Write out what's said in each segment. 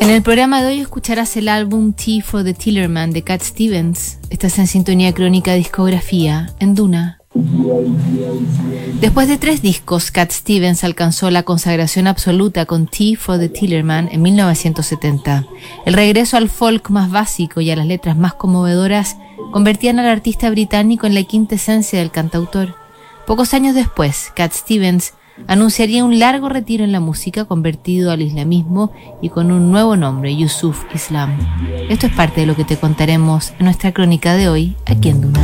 En el programa de hoy escucharás el álbum Tea for the Tillerman de Cat Stevens. Estás en sintonía crónica discografía en Duna. Después de tres discos, Cat Stevens alcanzó la consagración absoluta con Tea for the Tillerman en 1970. El regreso al folk más básico y a las letras más conmovedoras convertían al artista británico en la quinta esencia del cantautor. Pocos años después, Cat Stevens anunciaría un largo retiro en la música convertido al islamismo y con un nuevo nombre, Yusuf Islam. Esto es parte de lo que te contaremos en nuestra crónica de hoy aquí en Duna.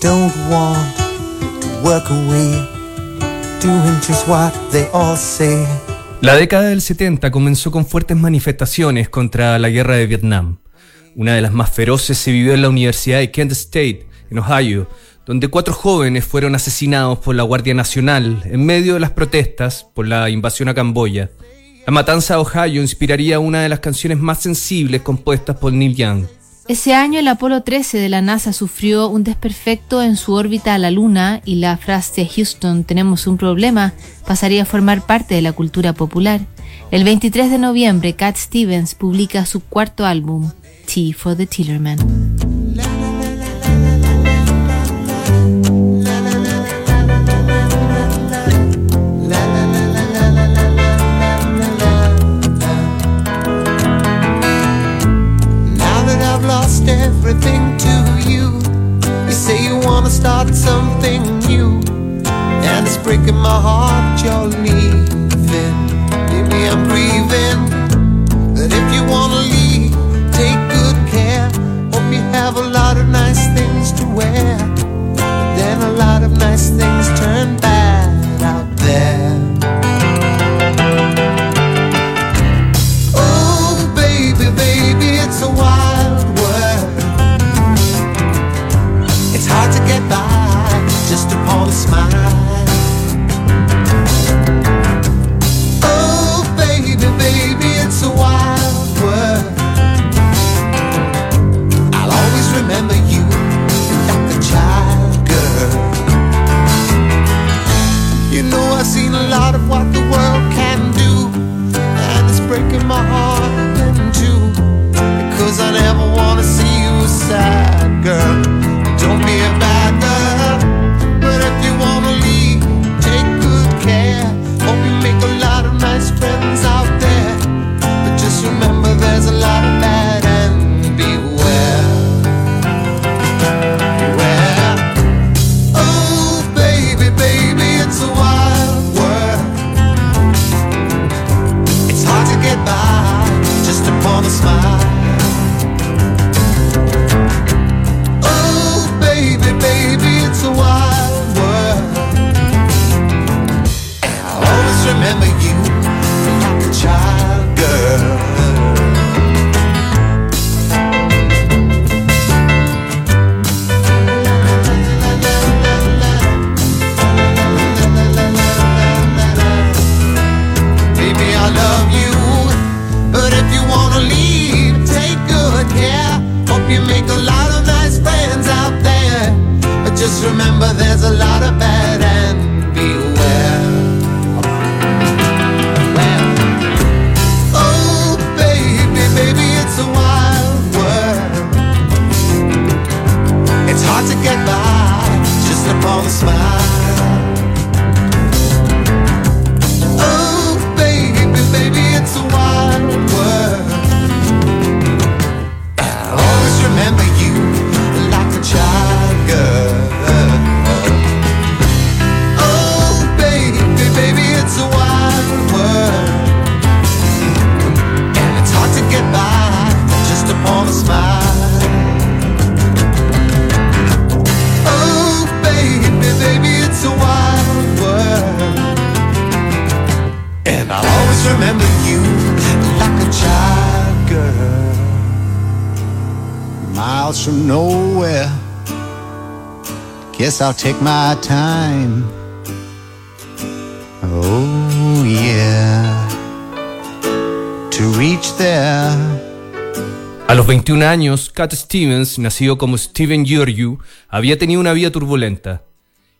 don't want to work away la década del 70 comenzó con fuertes manifestaciones contra la guerra de Vietnam. Una de las más feroces se vivió en la Universidad de Kent State, en Ohio, donde cuatro jóvenes fueron asesinados por la Guardia Nacional en medio de las protestas por la invasión a Camboya. La matanza de Ohio inspiraría una de las canciones más sensibles compuestas por Neil Young. Ese año el Apolo 13 de la NASA sufrió un desperfecto en su órbita a la Luna y la frase Houston tenemos un problema pasaría a formar parte de la cultura popular. El 23 de noviembre Cat Stevens publica su cuarto álbum, Tea for the Tillerman. Everything to you. You say you wanna start something new, and it's breaking my heart you're leaving. Maybe I'm grieving, Take my time. Oh, yeah. A los 21 años, Cat Stevens, nacido como Steven Georgiou, había tenido una vida turbulenta.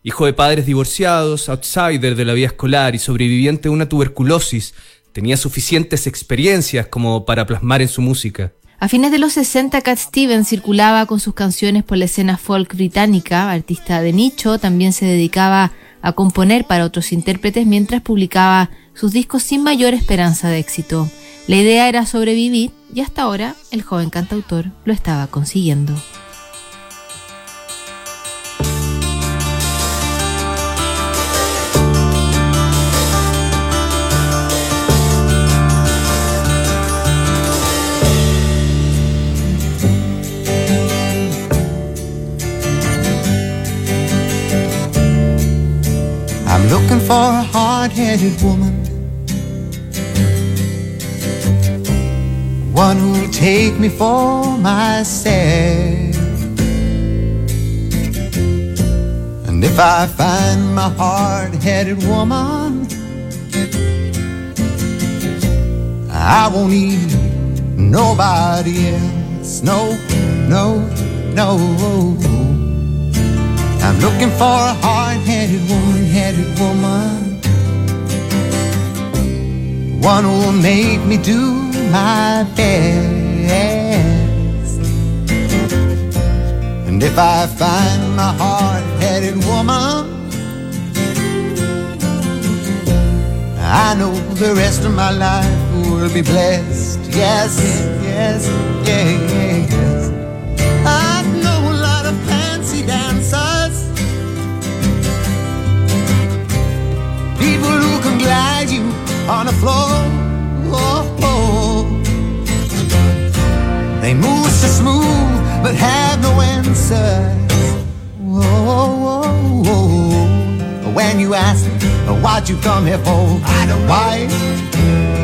Hijo de padres divorciados, outsider de la vida escolar y sobreviviente de una tuberculosis, tenía suficientes experiencias como para plasmar en su música. A fines de los 60, Cat Stevens circulaba con sus canciones por la escena folk británica, artista de nicho, también se dedicaba a componer para otros intérpretes mientras publicaba sus discos sin mayor esperanza de éxito. La idea era sobrevivir y hasta ahora el joven cantautor lo estaba consiguiendo. For a hard-headed woman. One who'll take me for myself. And if I find my hard-headed woman I won't need nobody else. No, no, no I'm looking for a hard-headed woman, headed woman. One who will make me do my best. And if I find my hard-headed woman I know the rest of my life will be blessed. Yes, yes, yes on the floor. Oh, oh. They move so smooth, but have no answers. Oh, oh. When you ask what you come here for, I don't know. Why? I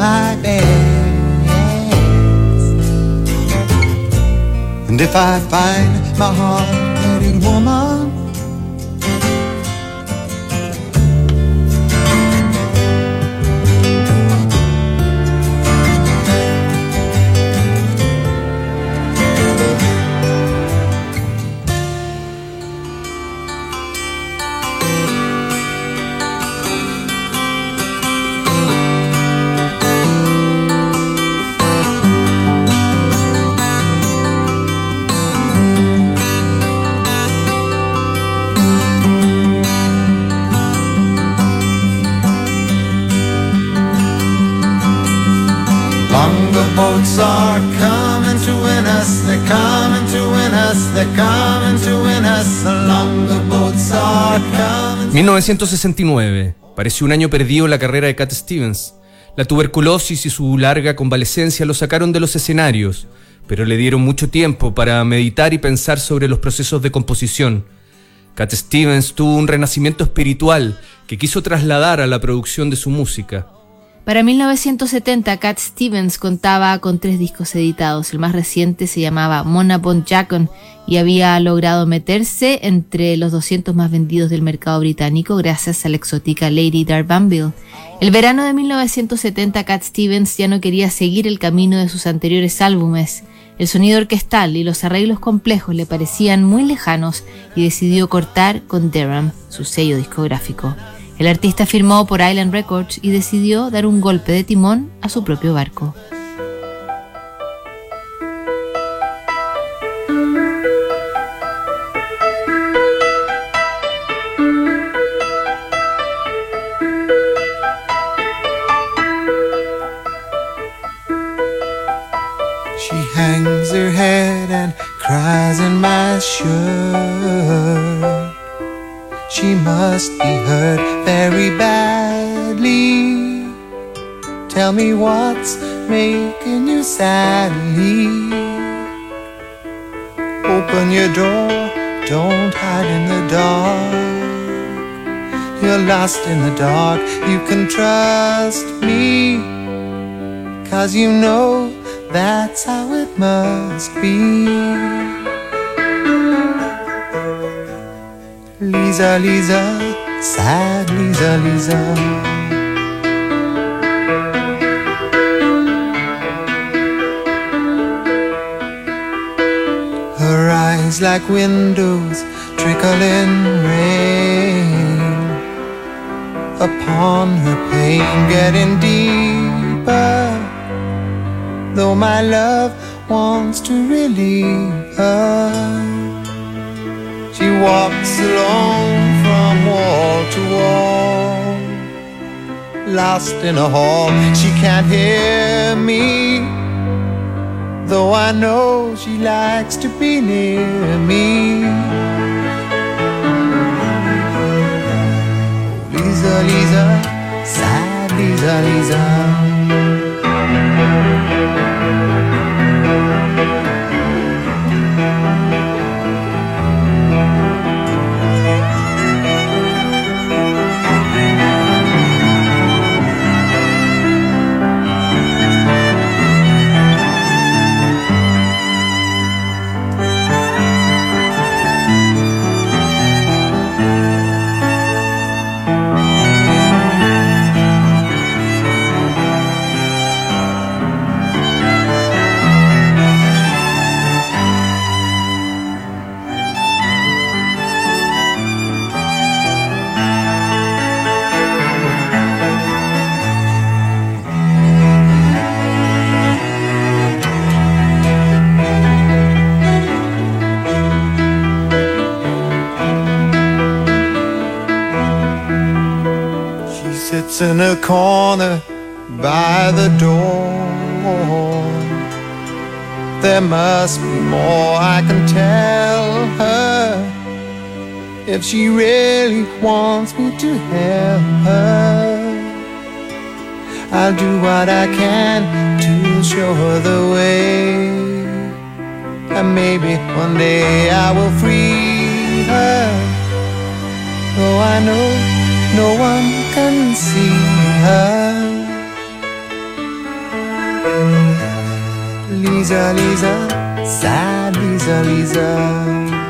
my best. And if I find my hard-headed woman Longer boats are coming to win us, they're coming to win us, they're coming to win us. The longer boats are coming. 1969. Pareció un año perdido la carrera de Cat Stevens. La tuberculosis y su larga convalecencia lo sacaron de los escenarios, pero le dieron mucho tiempo para meditar y pensar sobre los procesos de composición. Cat Stevens tuvo un renacimiento espiritual que quiso trasladar a la producción de su música. Para 1970, Cat Stevens contaba con tres discos editados. El más reciente se llamaba Mona Bon Jacon y había logrado meterse entre los 200 más vendidos del mercado británico gracias a la exótica Lady Darbanville. El verano de 1970, Cat Stevens ya no quería seguir el camino de sus anteriores álbumes. El sonido orquestal y los arreglos complejos le parecían muy lejanos y decidió cortar con Durham, su sello discográfico. El artista firmó por Island Records y decidió dar un golpe de timón a su propio barco. Open your door, don't hide in the dark. You're lost in the dark, you can trust me. Cause you know that's how it must be. Lisa, Lisa, sad Lisa, Lisa. Like windows trickling rain upon her pain, getting deeper. Though my love wants to relieve her. She walks alone from wall to wall, lost in a hall. She can't hear me, though I know she likes to be near me. Lisa, Lisa, sad Lisa, Lisa. If she really wants me to help her. I'll do what I can to show her the way. And maybe one day I will free her. Though I know no one can see her. Lisa, Lisa, sad Lisa, Lisa.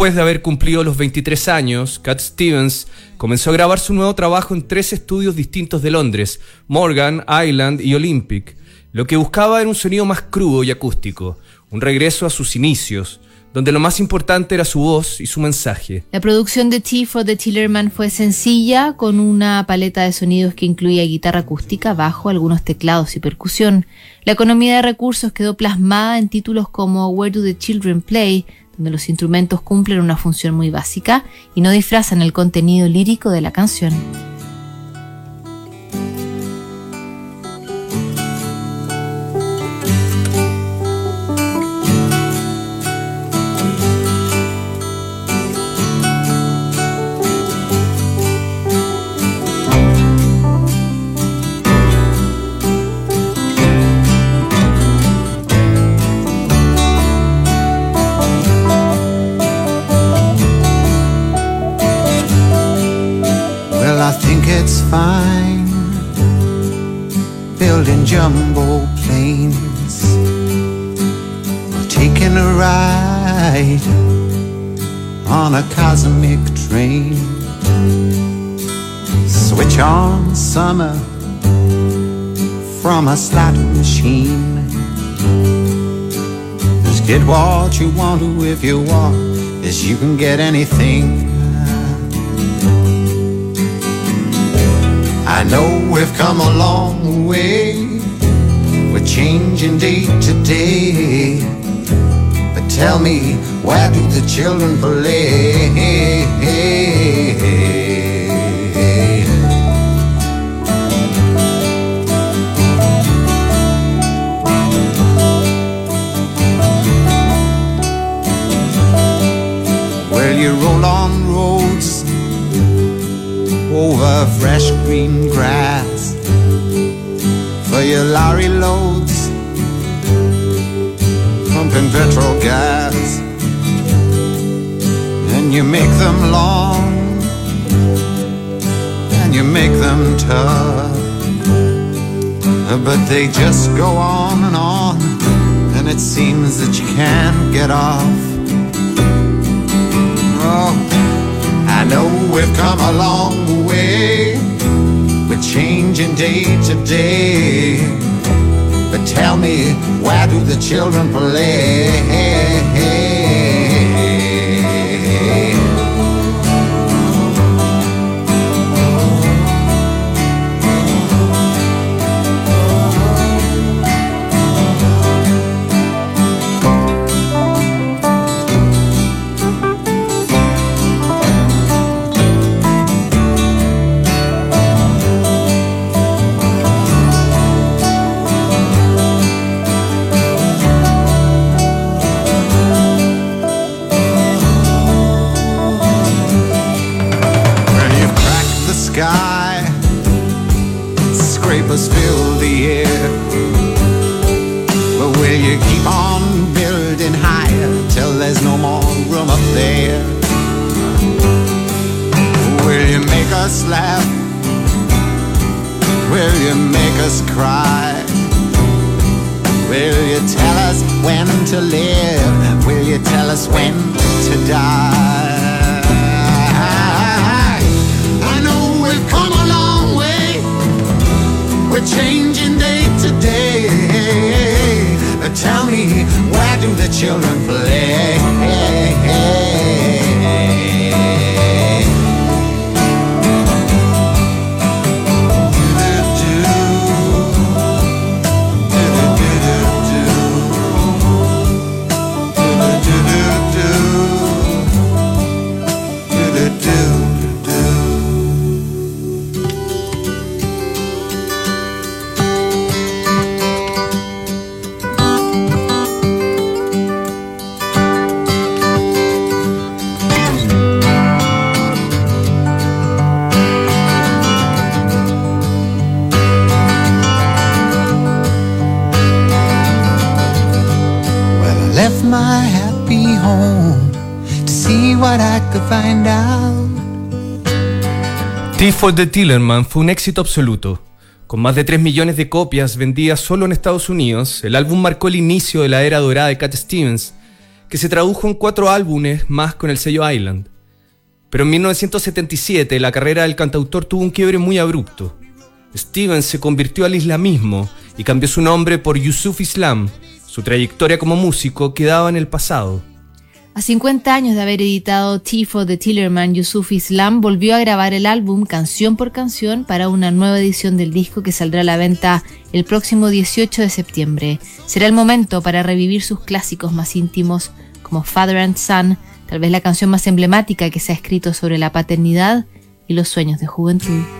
Después de haber cumplido los 23 años, Cat Stevens comenzó a grabar su nuevo trabajo en tres estudios distintos de Londres, Morgan, Island y Olympic. Lo que buscaba era un sonido más crudo y acústico, un regreso a sus inicios, donde lo más importante era su voz y su mensaje. La producción de T for the Tillerman fue sencilla, con una paleta de sonidos que incluía guitarra acústica, bajo, algunos teclados y percusión. La economía de recursos quedó plasmada en títulos como Where Do the Children Play, donde los instrumentos cumplen una función muy básica y no disfrazan el contenido lírico de la canción. Ride on a cosmic train. Switch on summer from a slot machine. Just get what you want to if you want, as you can get anything. I know we've come a long way. We're changing day to day. Tell me, where do the children play? Well, you roll on roads over fresh green grass for your lorry loads, pumping petrol gas, and you make them long and you make them tough, but they just go on and on, and it seems that you can't get off. Oh, I know we've come a long way. We're changing day to day. Tell me, where do the children play? Us laugh? Will you make us cry? Will you tell us when to live? Will you tell us when to die? I know we've come a long way. We're changing day to day. But tell me, where do the children play? T for the Tillerman fue un éxito absoluto. Con más de 3 millones de copias vendidas solo en Estados Unidos, el álbum marcó el inicio de la era dorada de Cat Stevens, que se tradujo en cuatro álbumes más con el sello Island. Pero en 1977 la carrera del cantautor tuvo un quiebre muy abrupto. Stevens se convirtió al islamismo y cambió su nombre por Yusuf Islam. Su trayectoria como músico quedaba en el pasado. A 50 años de haber editado for the Tillerman, Yusuf Islam volvió a grabar el álbum canción por canción para una nueva edición del disco que saldrá a la venta el próximo 18 de septiembre. Será el momento para revivir sus clásicos más íntimos como Father and Son, tal vez la canción más emblemática que se ha escrito sobre la paternidad y los sueños de juventud.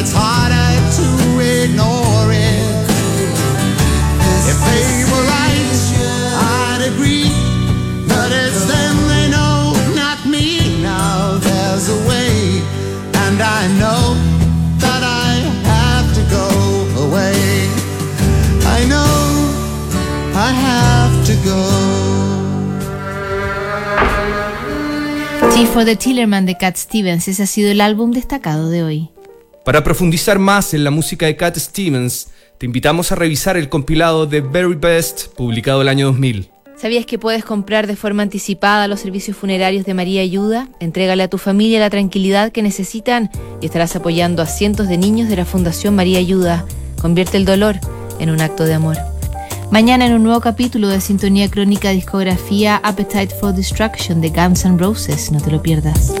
It's harder to ignore it. If they were right, I'd agree. But it's them they know, not me. Now there's a way, and I know that I have to go away. I know I have to go. Tea for the de Cat Stevens, ese ha sido el álbum destacado de hoy. Para profundizar más en la música de Cat Stevens, te invitamos a revisar el compilado de Very Best, publicado el año 2000. ¿Sabías que puedes comprar de forma anticipada los servicios funerarios de María Ayuda? Entrégale a tu familia la tranquilidad que necesitan y estarás apoyando a cientos de niños de la Fundación María Ayuda. Convierte el dolor en un acto de amor. Mañana en un nuevo capítulo de Sintonía Crónica Discografía Appetite for Destruction de Guns N' Roses. No te lo pierdas.